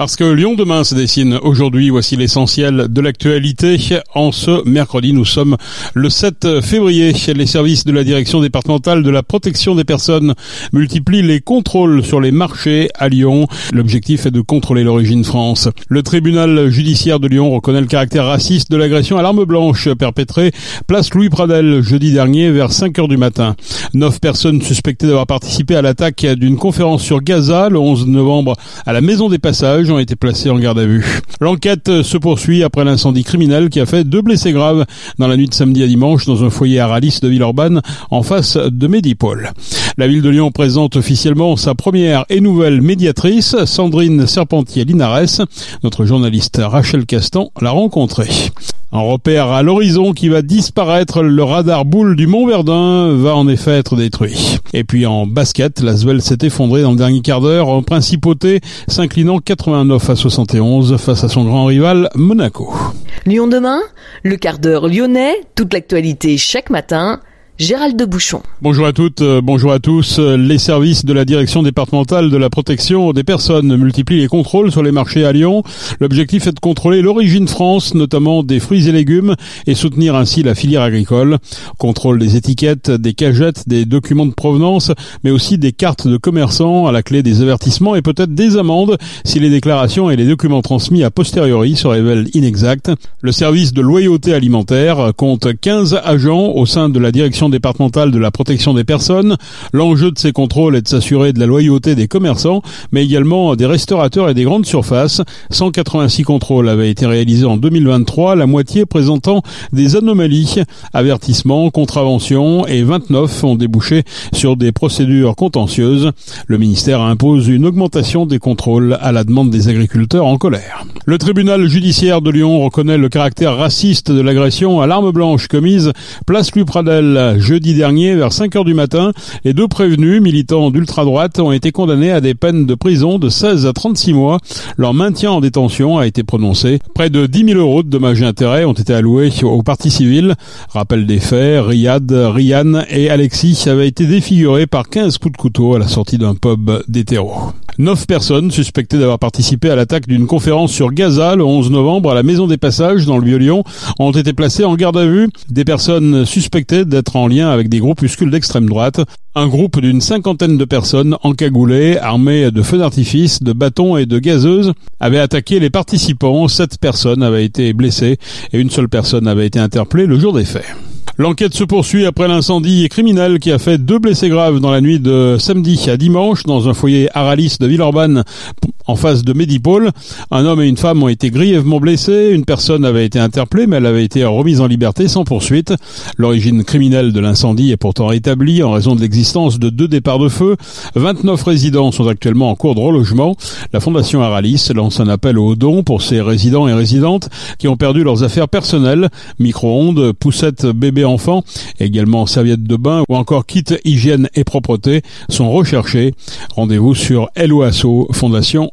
Parce que Lyon demain se dessine aujourd'hui, voici l'essentiel de l'actualité. En ce mercredi, nous sommes le 7 février. Les services de la direction départementale de la protection des personnes multiplient les contrôles sur les marchés à Lyon. L'objectif est de contrôler l'origine France. Le tribunal judiciaire de Lyon reconnaît le caractère raciste de l'agression à l'arme blanche perpétrée place Louis Pradel jeudi dernier vers 5 heures du matin. Neuf personnes suspectées d'avoir participé à l'attaque d'une conférence sur Gaza le 11 novembre à la Maison des Passages été en garde à vue. L'enquête se poursuit après l'incendie criminel qui a fait deux blessés graves dans la nuit de samedi à dimanche dans un foyer à Ralis de Villeurbanne en face de Médipôle. La ville de Lyon présente officiellement sa première et nouvelle médiatrice, Sandrine Serpentier-Linares. Notre journaliste Rachel Castan l'a rencontrée. Un repère à l'horizon qui va disparaître, le radar boule du Mont Verdun va en effet être détruit. Et puis en basket, la Svel s'est effondrée dans le dernier quart d'heure en principauté, s'inclinant 89 à 71 face à son grand rival Monaco. Lyon demain, le quart d'heure lyonnais, toute l'actualité chaque matin Gérald de Bouchon. Bonjour à toutes, euh, bonjour à tous. Les services de la direction départementale de la protection des personnes multiplient les contrôles sur les marchés à Lyon. L'objectif est de contrôler l'origine France, notamment des fruits et légumes, et soutenir ainsi la filière agricole. Contrôle des étiquettes, des cagettes, des documents de provenance, mais aussi des cartes de commerçants à la clé des avertissements et peut-être des amendes si les déclarations et les documents transmis a posteriori se révèlent inexacts. Le service de loyauté alimentaire compte 15 agents au sein de la direction départementale de la protection des personnes. L'enjeu de ces contrôles est de s'assurer de la loyauté des commerçants, mais également des restaurateurs et des grandes surfaces. 186 contrôles avaient été réalisés en 2023, la moitié présentant des anomalies, avertissements, contraventions et 29 ont débouché sur des procédures contentieuses. Le ministère impose une augmentation des contrôles à la demande des agriculteurs en colère. Le tribunal judiciaire de Lyon reconnaît le caractère raciste de l'agression à l'arme blanche commise place Louis Jeudi dernier vers 5 heures du matin. Les deux prévenus, militants d'ultra-droite, ont été condamnés à des peines de prison de 16 à 36 mois. Leur maintien en détention a été prononcé. Près de 10 000 euros de dommages et intérêts ont été alloués aux parties civiles. Rappel des faits, Riyad, Ryan et Alexis avaient été défigurés par 15 coups de couteau à la sortie d'un pub d'hétéro. Neuf personnes suspectées d'avoir participé à l'attaque d'une conférence sur Gaza le 11 novembre à la Maison des Passages dans le Vieux-Lyon ont été placées en garde à vue. Des personnes suspectées d'être en lien avec des groupuscules d'extrême droite. Un groupe d'une cinquantaine de personnes encagoulées, armées de feux d'artifice, de bâtons et de gazeuses, avait attaqué les participants. Sept personnes avaient été blessées et une seule personne avait été interpellée le jour des faits. L'enquête se poursuit après l'incendie criminel qui a fait deux blessés graves dans la nuit de samedi à dimanche dans un foyer Aralis de Villeurbanne en face de Médipôle. Un homme et une femme ont été grièvement blessés. Une personne avait été interpellée, mais elle avait été remise en liberté sans poursuite. L'origine criminelle de l'incendie est pourtant rétablie en raison de l'existence de deux départs de feu. 29 résidents sont actuellement en cours de relogement. La Fondation Aralis lance un appel aux dons pour ces résidents et résidentes qui ont perdu leurs affaires personnelles, micro-ondes, poussettes bébés enfants, également serviettes de bain ou encore kits hygiène et propreté sont recherchés. Rendez-vous sur LOASO Fondation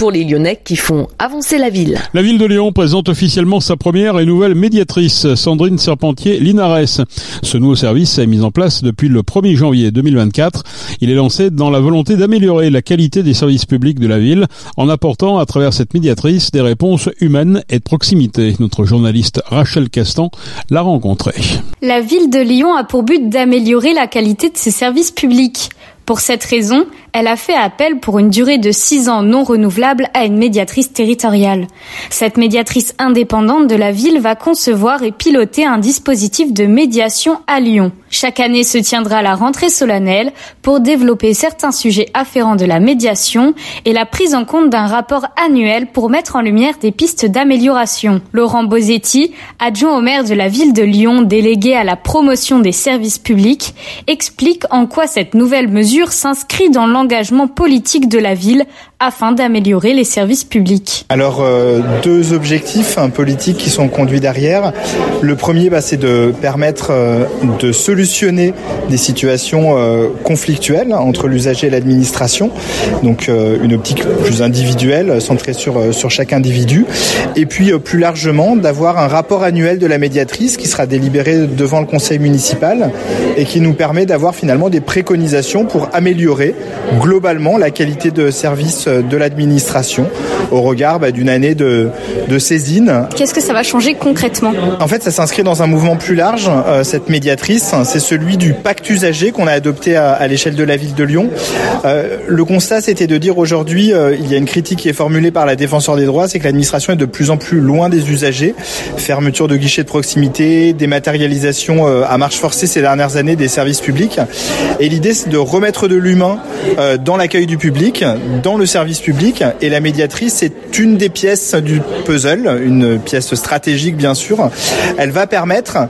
pour les Lyonnais qui font avancer la ville. La ville de Lyon présente officiellement sa première et nouvelle médiatrice, Sandrine Serpentier-Linares. Ce nouveau service est mis en place depuis le 1er janvier 2024. Il est lancé dans la volonté d'améliorer la qualité des services publics de la ville en apportant à travers cette médiatrice des réponses humaines et de proximité. Notre journaliste Rachel Castan l'a rencontrée. La ville de Lyon a pour but d'améliorer la qualité de ses services publics. Pour cette raison, elle a fait appel pour une durée de six ans non renouvelable à une médiatrice territoriale. Cette médiatrice indépendante de la ville va concevoir et piloter un dispositif de médiation à Lyon. Chaque année se tiendra la rentrée solennelle pour développer certains sujets afférents de la médiation et la prise en compte d'un rapport annuel pour mettre en lumière des pistes d'amélioration. Laurent Bosetti, adjoint au maire de la ville de Lyon, délégué à la promotion des services publics, explique en quoi cette nouvelle mesure s'inscrit dans l'engagement politique de la ville afin d'améliorer les services publics. Alors euh, deux objectifs politiques qui sont conduits derrière. Le premier, bah, c'est de permettre euh, de solutionner des situations euh, conflictuelles entre l'usager et l'administration. Donc une optique plus individuelle, centrée sur, sur chaque individu. Et puis plus largement, d'avoir un rapport annuel de la médiatrice qui sera délibéré devant le conseil municipal et qui nous permet d'avoir finalement des préconisations pour améliorer globalement la qualité de service de l'administration au regard bah, d'une année de, de saisine. Qu'est-ce que ça va changer concrètement? En fait, ça s'inscrit dans un mouvement plus large. Euh, cette médiatrice, c'est celui du pacte usager qu'on a adopté à, l'échelle de la ville de Lyon. Euh, le constat, c'était de dire aujourd'hui, euh, il y a une critique qui est formulée par la défenseur des droits, c'est que l'administration est de plus en plus loin des usagers. Fermeture de guichets de proximité, dématérialisation à marche forcée ces dernières années des services publics. Et l'idée, c'est de remettre de l'humain dans l'accueil du public, dans le service public. Et la médiatrice, c'est une des pièces du puzzle, une pièce stratégique bien sûr. Elle va permettre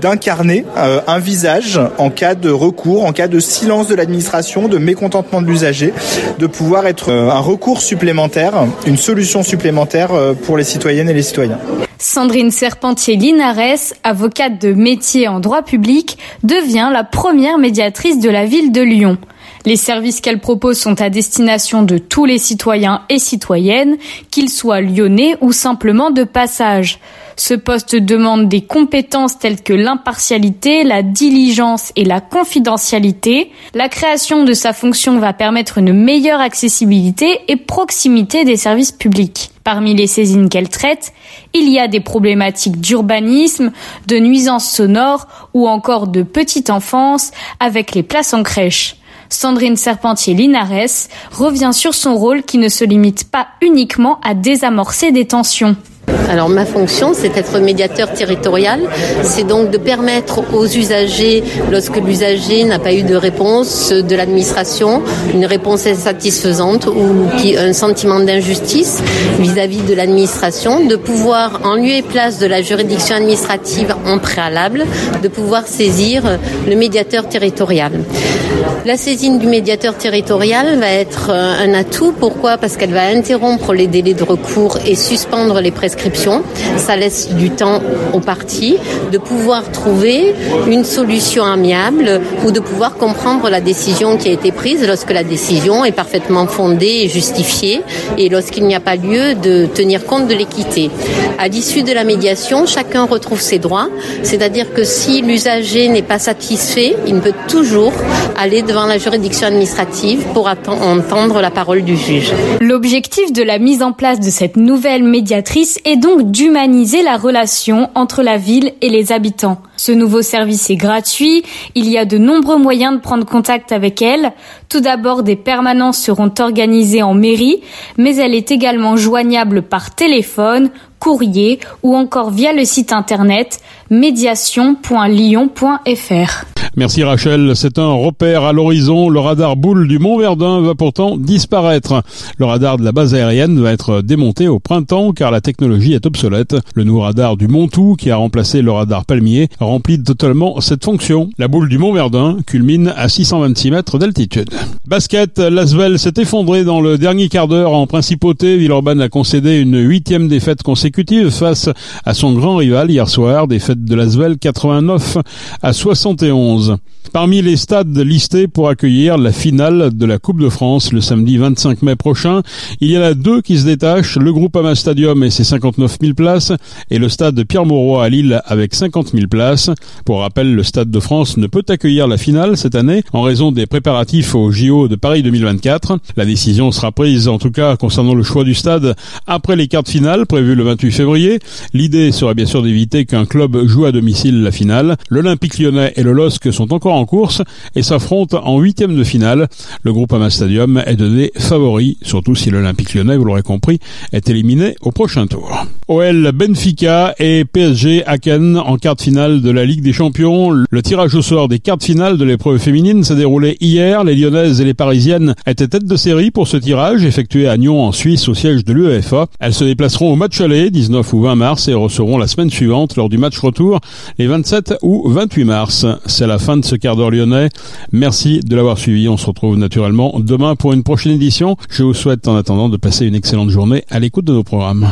d'incarner euh, un visage en cas de recours, en cas de silence de l'administration, de mécontentement de l'usager, de pouvoir être euh, un recours supplémentaire, une solution supplémentaire euh, pour les citoyennes et les citoyens. Sandrine Serpentier-Linares, avocate de métier en droit public, devient la première médiatrice de la ville de Lyon. Les services qu'elle propose sont à destination de tous les citoyens et citoyennes, qu'ils soient lyonnais ou simplement de passage. Ce poste demande des compétences telles que l'impartialité, la diligence et la confidentialité. La création de sa fonction va permettre une meilleure accessibilité et proximité des services publics. Parmi les saisines qu'elle traite, il y a des problématiques d'urbanisme, de nuisances sonores ou encore de petite enfance avec les places en crèche. Sandrine Serpentier-Linares revient sur son rôle qui ne se limite pas uniquement à désamorcer des tensions. Alors ma fonction, c'est d'être médiateur territorial. C'est donc de permettre aux usagers, lorsque l'usager n'a pas eu de réponse de l'administration, une réponse insatisfaisante ou un sentiment d'injustice vis-à-vis de l'administration, de pouvoir, en lieu et place de la juridiction administrative en préalable, de pouvoir saisir le médiateur territorial. La saisine du médiateur territorial va être un atout. Pourquoi? Parce qu'elle va interrompre les délais de recours et suspendre les prescriptions ça laisse du temps aux parties de pouvoir trouver une solution amiable ou de pouvoir comprendre la décision qui a été prise lorsque la décision est parfaitement fondée et justifiée et lorsqu'il n'y a pas lieu de tenir compte de l'équité. À l'issue de la médiation, chacun retrouve ses droits, c'est-à-dire que si l'usager n'est pas satisfait, il peut toujours aller devant la juridiction administrative pour entendre la parole du juge. L'objectif de la mise en place de cette nouvelle médiatrice est donc d'humaniser la relation entre la ville et les habitants. Ce nouveau service est gratuit, il y a de nombreux moyens de prendre contact avec elle. Tout d'abord, des permanences seront organisées en mairie, mais elle est également joignable par téléphone, courrier ou encore via le site internet médiation.lyon.fr. Merci Rachel. C'est un repère à l'horizon. Le radar boule du Mont Verdun va pourtant disparaître. Le radar de la base aérienne va être démonté au printemps car la technologie est obsolète. Le nouveau radar du Montou, qui a remplacé le radar Palmier, remplit totalement cette fonction. La boule du Mont Verdun culmine à 626 mètres d'altitude. Basket, Lasvel s'est effondré dans le dernier quart d'heure en principauté. Villeurbanne a concédé une huitième défaite consécutive face à son grand rival hier soir. Défaite de Lasvel 89 à 71. Parmi les stades listés pour accueillir la finale de la Coupe de France le samedi 25 mai prochain, il y en a deux qui se détachent, le Groupama Stadium et ses 59 000 places et le stade Pierre-Mauroy à Lille avec 50 000 places. Pour rappel, le Stade de France ne peut accueillir la finale cette année en raison des préparatifs au JO de Paris 2024. La décision sera prise en tout cas concernant le choix du stade après les quarts de finale prévues le 28 février. L'idée serait bien sûr d'éviter qu'un club joue à domicile la finale. L'Olympique lyonnais et le LOSC sont encore en course et s'affrontent en huitième de finale. Le groupe Ama Stadium est donné favori, surtout si l'Olympique lyonnais, vous l'aurez compris, est éliminé au prochain tour. OL Benfica et PSG Aken en quart de finale de la Ligue des Champions. Le tirage au sort des quarts de finale de l'épreuve féminine s'est déroulé hier. Les Lyonnaises et les Parisiennes étaient tête de série pour ce tirage effectué à Nyon en Suisse au siège de l'UEFA. Elles se déplaceront au match aller 19 ou 20 mars et recevront la semaine suivante lors du match retour les 27 ou 28 mars. C'est la fin de ce lyonnais. Merci de l'avoir suivi. On se retrouve naturellement demain pour une prochaine édition. Je vous souhaite en attendant de passer une excellente journée à l'écoute de nos programmes.